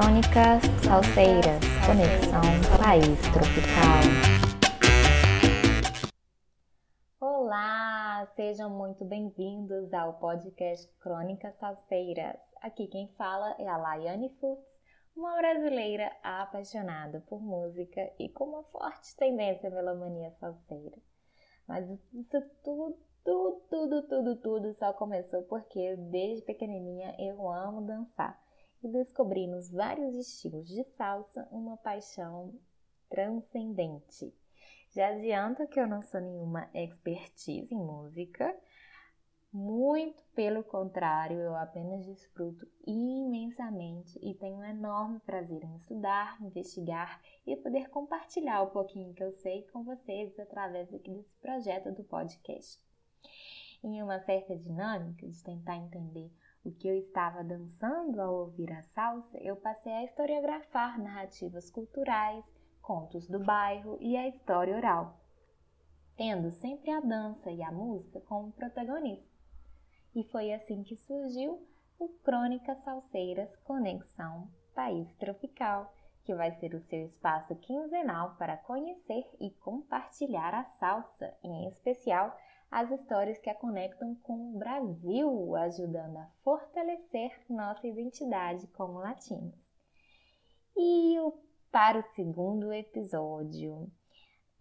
Crônicas Salseiras, Conexão País Tropical. Olá, sejam muito bem-vindos ao podcast Crônicas Salseiras. Aqui quem fala é a Laiane Futs, uma brasileira apaixonada por música e com uma forte tendência pela mania salseira. Mas isso tudo, tudo, tudo, tudo, tudo só começou porque desde pequenininha eu amo dançar e descobri nos vários estilos de salsa uma paixão transcendente. Já adianto que eu não sou nenhuma expertise em música, muito pelo contrário, eu apenas desfruto imensamente e tenho um enorme prazer em estudar, investigar e poder compartilhar o pouquinho que eu sei com vocês através desse projeto do podcast. Em uma certa dinâmica de tentar entender o que eu estava dançando ao ouvir a salsa, eu passei a historiografar narrativas culturais, contos do bairro e a história oral, tendo sempre a dança e a música como protagonistas. E foi assim que surgiu o Crônicas Salseiras Conexão País Tropical, que vai ser o seu espaço quinzenal para conhecer e compartilhar a salsa, em especial as histórias que a conectam com o Brasil, ajudando a fortalecer nossa identidade como latinos. E para o segundo episódio,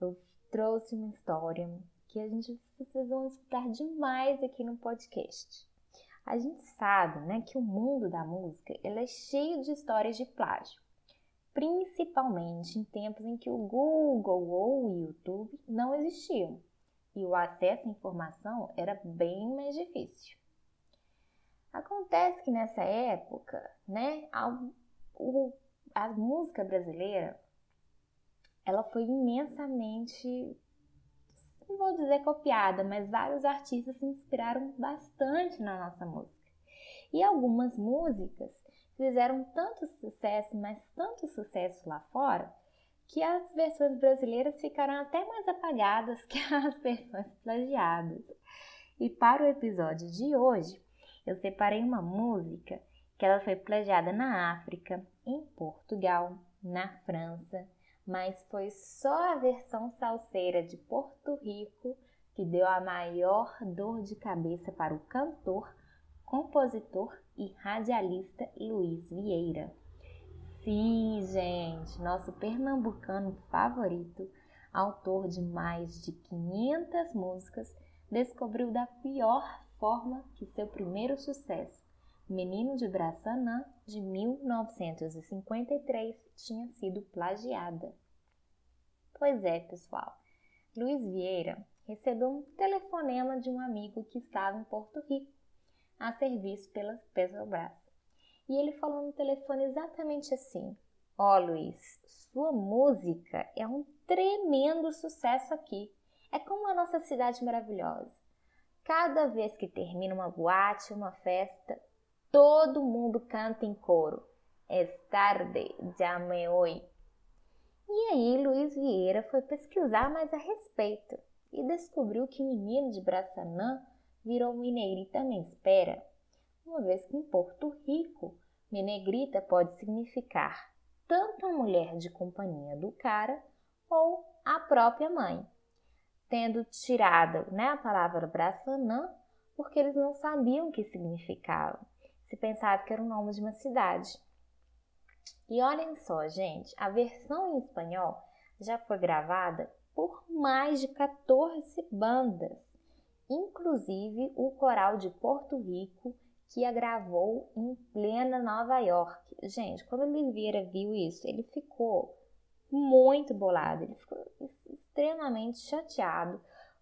eu trouxe uma história que a gente, vocês vão escutar demais aqui no podcast. A gente sabe né, que o mundo da música ele é cheio de histórias de plágio, principalmente em tempos em que o Google ou o YouTube não existiam e o acesso à informação era bem mais difícil. Acontece que nessa época, né, a, o, a música brasileira ela foi imensamente, não vou dizer copiada, mas vários artistas se inspiraram bastante na nossa música. E algumas músicas fizeram tanto sucesso, mas tanto sucesso lá fora, que as versões brasileiras ficaram até mais apagadas que as versões plagiadas. E para o episódio de hoje, eu separei uma música que ela foi plagiada na África, em Portugal, na França, mas foi só a versão salseira de Porto Rico que deu a maior dor de cabeça para o cantor, compositor e radialista Luiz Vieira. Sim, gente, nosso pernambucano favorito, autor de mais de 500 músicas, descobriu da pior forma que seu primeiro sucesso, Menino de Braçanã, de 1953, tinha sido plagiada. Pois é, pessoal. Luiz Vieira recebeu um telefonema de um amigo que estava em Porto Rico, a serviço pela Petrobras. E ele falou no telefone exatamente assim: Ó oh, Luiz, sua música é um tremendo sucesso aqui. É como a nossa cidade maravilhosa. Cada vez que termina uma boate, uma festa, todo mundo canta em coro. É tarde, já me oi. E aí Luiz Vieira foi pesquisar mais a respeito e descobriu que menino de Braçanã virou mineirita nem espera uma vez que em Porto Rico, menegrita pode significar tanto a mulher de companhia do cara ou a própria mãe, tendo tirado né, a palavra braçanã porque eles não sabiam o que significava, se pensava que era o nome de uma cidade. E olhem só, gente, a versão em espanhol já foi gravada por mais de 14 bandas, inclusive o coral de Porto Rico que a gravou em plena Nova York. Gente, quando o Oliveira viu isso, ele ficou muito bolado, ele ficou extremamente chateado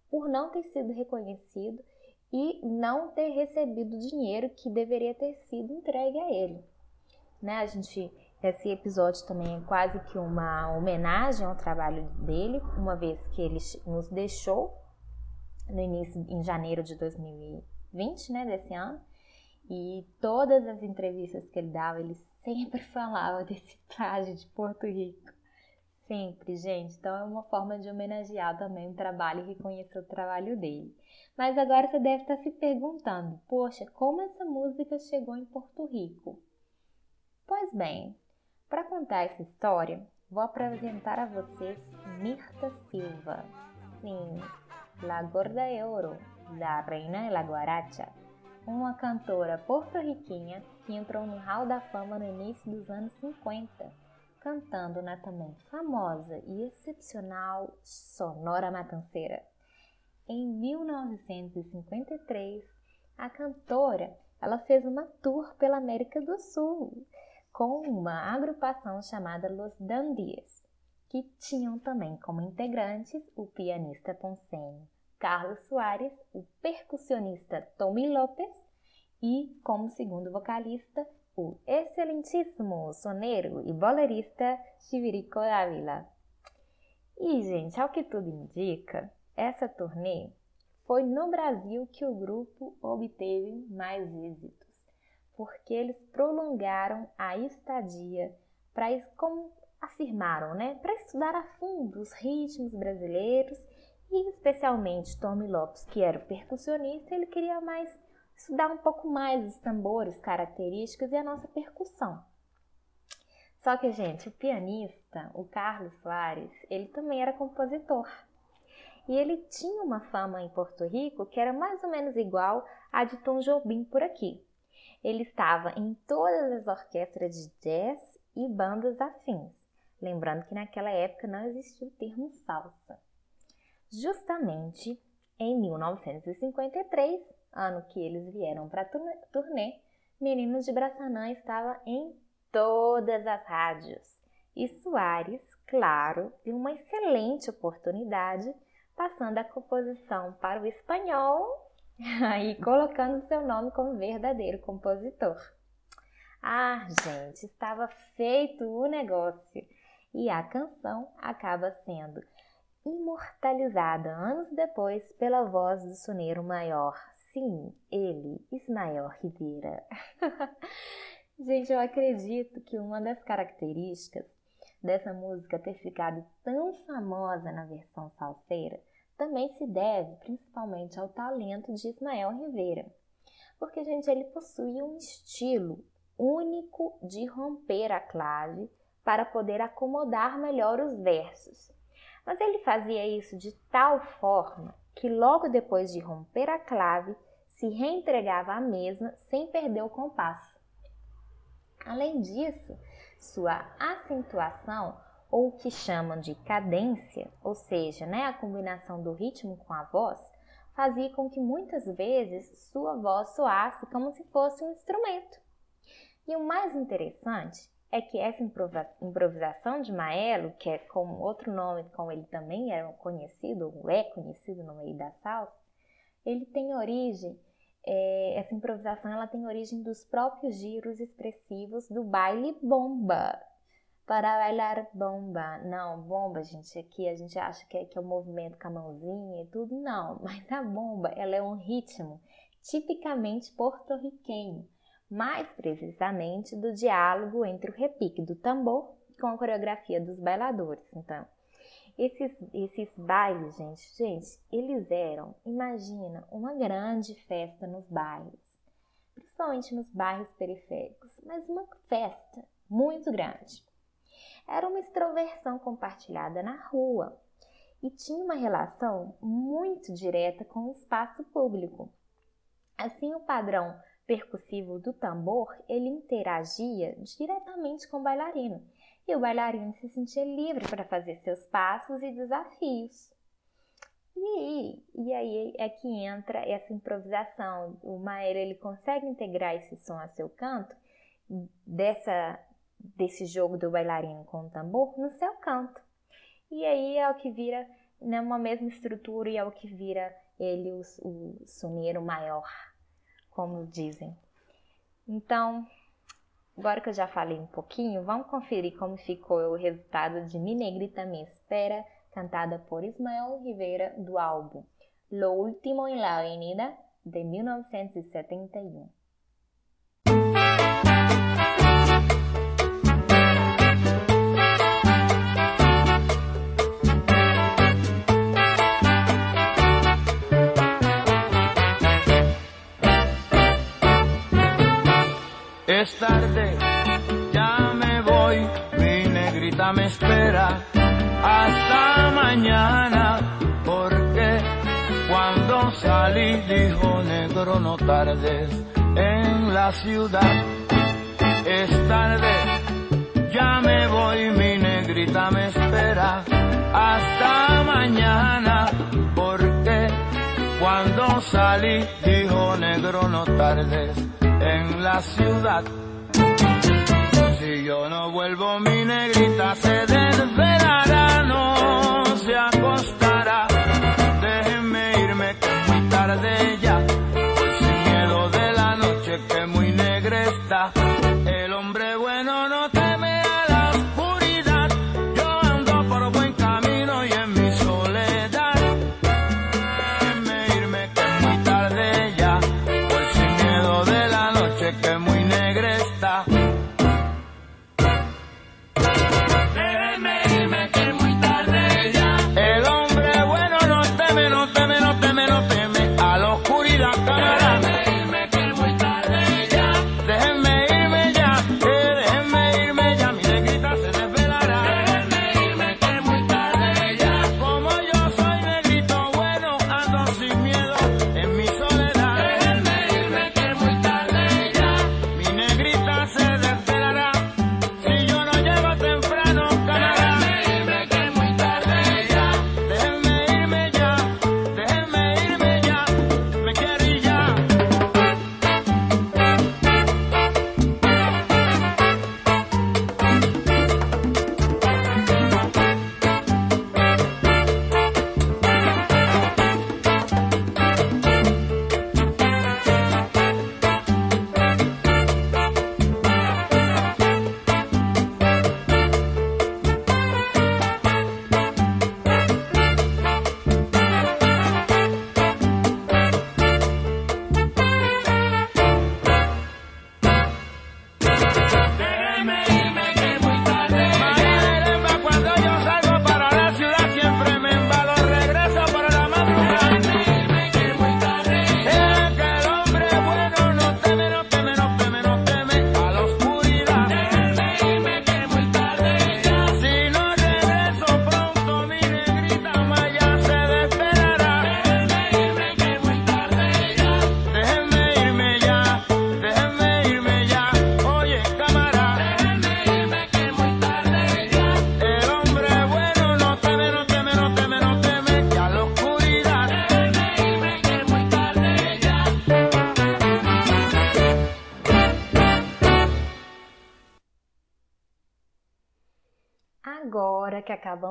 por não ter sido reconhecido e não ter recebido o dinheiro que deveria ter sido entregue a ele. Né? A gente esse episódio também é quase que uma homenagem ao trabalho dele, uma vez que ele nos deixou no início em janeiro de 2020, né, desse ano. E todas as entrevistas que ele dava, ele sempre falava desse plágio de Porto Rico. Sempre, gente. Então é uma forma de homenagear também o trabalho e reconhecer o trabalho dele. Mas agora você deve estar se perguntando: poxa, como essa música chegou em Porto Rico? Pois bem, Para contar essa história, vou apresentar a vocês Mirta Silva. Sim, La Gorda de Ouro, da Reina de la Guaracha, uma cantora porto-riquinha que entrou no hall da fama no início dos anos 50, cantando na também famosa e excepcional Sonora Matanceira. Em 1953, a cantora ela fez uma tour pela América do Sul com uma agrupação chamada Los Dandies, que tinham também como integrantes o pianista poncenho Carlos Soares, o percussionista Tommy Lopes e, como segundo vocalista, o excelentíssimo soneiro e bolerista Chivirico Dávila. E, gente, ao que tudo indica, essa turnê foi no Brasil que o grupo obteve mais êxitos, porque eles prolongaram a estadia para, como afirmaram, né, para estudar a fundo os ritmos brasileiros e especialmente Tommy Lopes, que era o percussionista, ele queria mais estudar um pouco mais os tambores característicos e a nossa percussão. Só que, gente, o pianista, o Carlos Soares, ele também era compositor. E ele tinha uma fama em Porto Rico que era mais ou menos igual à de Tom Jobim por aqui. Ele estava em todas as orquestras de jazz e bandas afins. Lembrando que naquela época não existia o termo salsa. Justamente em 1953, ano que eles vieram para a turnê, Meninos de Braçanã estava em todas as rádios. E Soares, claro, viu uma excelente oportunidade passando a composição para o espanhol e colocando seu nome como verdadeiro compositor. Ah, gente, estava feito o negócio e a canção acaba sendo imortalizada anos depois pela voz do soneiro maior. Sim, ele, Ismael Rivera. gente, eu acredito que uma das características dessa música ter ficado tão famosa na versão salseira também se deve principalmente ao talento de Ismael Rivera, porque, gente, ele possui um estilo único de romper a clave para poder acomodar melhor os versos. Mas ele fazia isso de tal forma que logo depois de romper a clave, se reentregava à mesma sem perder o compasso. Além disso, sua acentuação ou o que chamam de cadência, ou seja, né, a combinação do ritmo com a voz, fazia com que muitas vezes sua voz soasse como se fosse um instrumento. E o mais interessante é que essa improvisação de Maelo, que é com outro nome, como ele também é conhecido, ou é conhecido no meio da salsa, ele tem origem, é, essa improvisação ela tem origem dos próprios giros expressivos do baile bomba, para bailar bomba. Não, bomba, gente, aqui a gente acha que é, que é o movimento com a mãozinha e tudo. Não, mas a bomba, ela é um ritmo tipicamente porto-riquenho, mais precisamente do diálogo entre o repique do tambor com a coreografia dos bailadores. Então, esses, esses bailes, gente, gente, eles eram, imagina, uma grande festa nos bailes, principalmente nos bairros periféricos, mas uma festa muito grande era uma extroversão compartilhada na rua e tinha uma relação muito direta com o espaço público. Assim, o padrão percussivo do tambor, ele interagia diretamente com o bailarino, e o bailarino se sentia livre para fazer seus passos e desafios. E aí, e aí é que entra essa improvisação. O Maero ele consegue integrar esse som a seu canto dessa desse jogo do bailarino com o tambor no seu canto. E aí é o que vira né, uma mesma estrutura e é o que vira ele o, o maior, como dizem. Então, agora que eu já falei um pouquinho, vamos conferir como ficou o resultado de Mi Negrita Me Espera, cantada por Ismael Rivera do álbum Lo Último en la Avenida, de 1971. es tarde, ya me voy, mi negrita me espera. Hasta mañana, porque cuando salí dijo negro no tardes en la ciudad. Es tarde, ya me voy, mi negrita me espera. Hasta mañana, porque cuando salí dijo negro no tardes en la ciudad. Si yo no vuelvo, mi negrita se desvelará,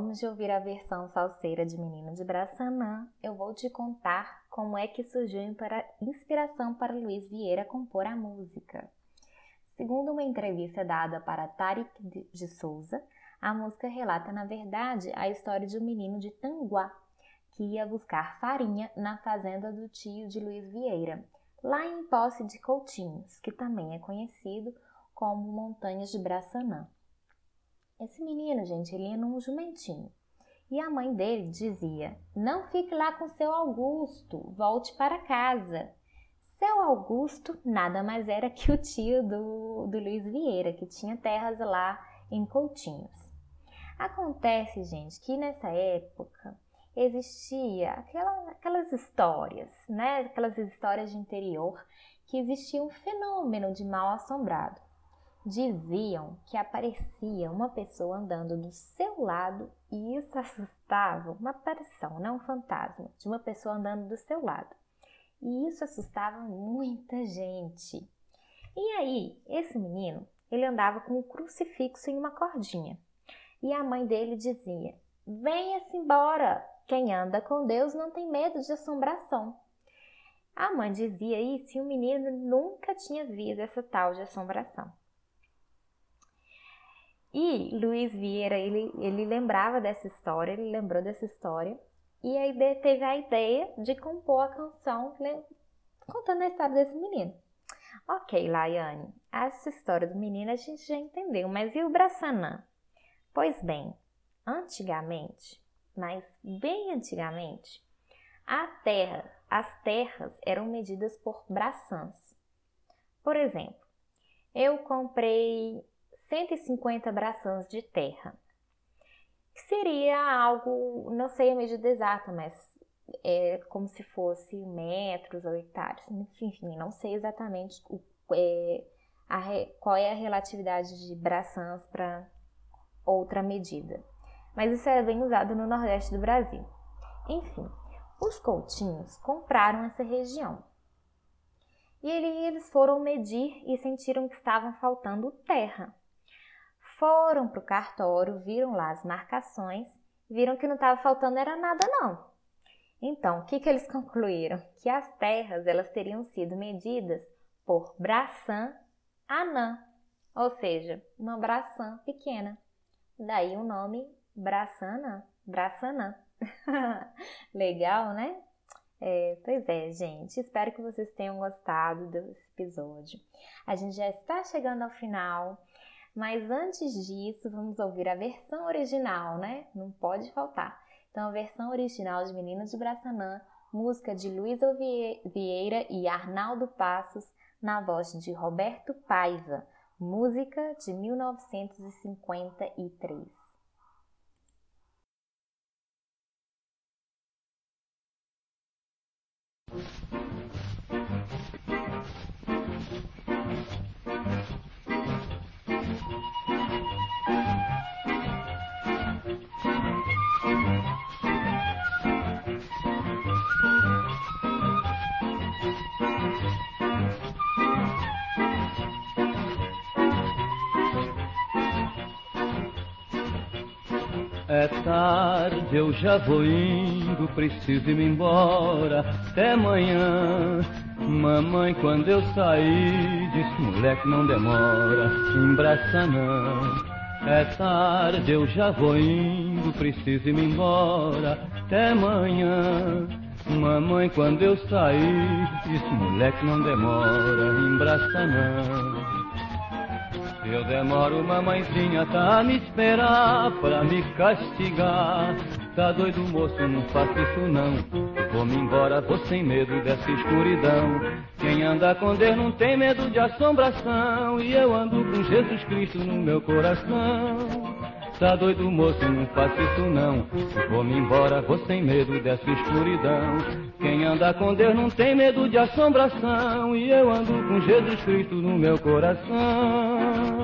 acabamos de ouvir a versão salseira de Menino de Braçanã, eu vou te contar como é que surgiu a inspiração para Luiz Vieira compor a música. Segundo uma entrevista dada para Tarek de Souza, a música relata, na verdade, a história de um menino de Tanguá que ia buscar farinha na fazenda do tio de Luiz Vieira, lá em Posse de Coutinhos, que também é conhecido como Montanhas de Braçanã. Esse menino, gente, ele ia num jumentinho. E a mãe dele dizia: Não fique lá com seu Augusto, volte para casa. Seu Augusto nada mais era que o tio do, do Luiz Vieira, que tinha terras lá em Coutinhos. Acontece, gente, que nessa época existia aquela, aquelas histórias, né? Aquelas histórias de interior que existia um fenômeno de mal assombrado. Diziam que aparecia uma pessoa andando do seu lado e isso assustava, uma aparição, não um fantasma, de uma pessoa andando do seu lado. E isso assustava muita gente. E aí, esse menino, ele andava com um crucifixo em uma cordinha. E a mãe dele dizia: Venha-se embora, quem anda com Deus não tem medo de assombração. A mãe dizia isso e o menino nunca tinha visto essa tal de assombração. E Luiz Vieira, ele, ele lembrava dessa história, ele lembrou dessa história, e aí teve a ideia de compor a canção contando a história desse menino. Ok, Laiane, essa história do menino a gente já entendeu, mas e o Braçanã? Pois bem, antigamente, mas bem antigamente, a terra, as terras eram medidas por braçãs. Por exemplo, eu comprei 150 braçãs de terra, que seria algo, não sei a medida exata, mas é como se fosse metros ou hectares. Enfim, não sei exatamente o, é, a, qual é a relatividade de braçãs para outra medida. Mas isso é bem usado no Nordeste do Brasil. Enfim, os coutinhos compraram essa região. E eles foram medir e sentiram que estavam faltando terra. Foram para o cartório, viram lá as marcações, viram que não estava faltando era nada não. Então, o que, que eles concluíram? Que as terras elas teriam sido medidas por braçã anã, ou seja, uma braçã pequena. Daí o nome braçana, braçanã. Legal, né? É, pois é, gente. Espero que vocês tenham gostado desse episódio. A gente já está chegando ao final, mas antes disso, vamos ouvir a versão original, né? Não pode faltar. Então, a versão original de Meninas de Braçanã, música de Luísa Vieira e Arnaldo Passos, na voz de Roberto Paiva, música de 1953. Tarde, eu já vou indo, preciso ir embora. Até amanhã. Mamãe, quando eu saí, disse: moleque, não demora, embraça não. É tarde, eu já vou indo, preciso ir embora. Até amanhã. Mamãe, quando eu saí, disse: moleque, não demora, embraça não. Eu demoro, mamãezinha, tá a me esperar pra me castigar. Tá doido, moço, não faça isso não. Vou-me embora, vou sem medo dessa escuridão. Quem anda com Deus não tem medo de assombração. E eu ando com Jesus Cristo no meu coração. Tá doido, moço, não faça isso não. Vou-me embora, vou sem medo dessa escuridão. Quem anda com Deus não tem medo de assombração. E eu ando com Jesus Cristo no meu coração.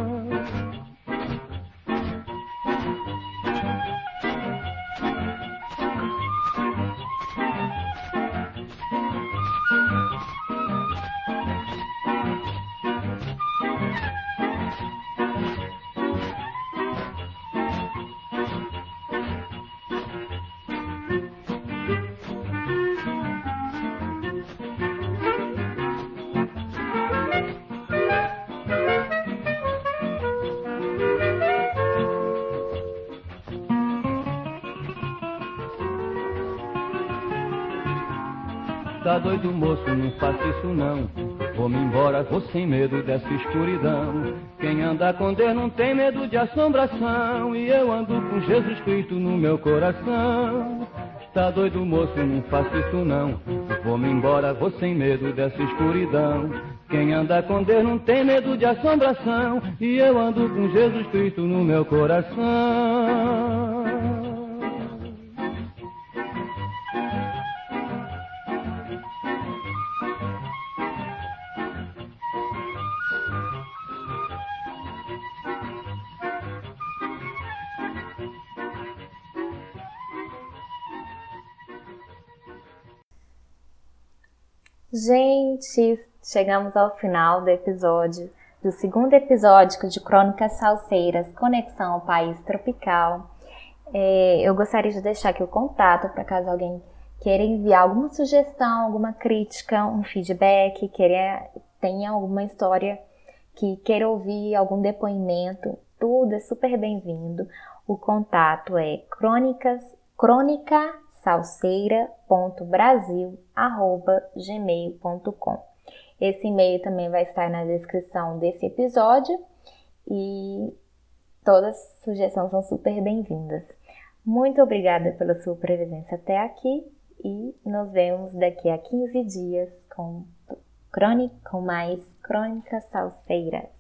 Doido, moço, não faça isso não. Vou-me embora, vou sem medo dessa escuridão. Quem anda com Deus não tem medo de assombração. E eu ando com Jesus Cristo no meu coração. Tá doido, moço, não faça isso não. Vou-me embora, vou sem medo dessa escuridão. Quem anda com Deus não tem medo de assombração. E eu ando com Jesus Cristo no meu coração. Gente, chegamos ao final do episódio, do segundo episódio de Crônicas Salseiras, Conexão ao País Tropical. É, eu gostaria de deixar aqui o contato para caso alguém queira enviar alguma sugestão, alguma crítica, um feedback, queira, tenha alguma história que queira ouvir, algum depoimento, tudo é super bem-vindo. O contato é crônicas, crônica salseira.brasil@gmail.com. Esse e-mail também vai estar na descrição desse episódio e todas as sugestões são super bem-vindas. Muito obrigada pela sua presença até aqui e nos vemos daqui a 15 dias com, crônica, com mais Crônicas Salseiras.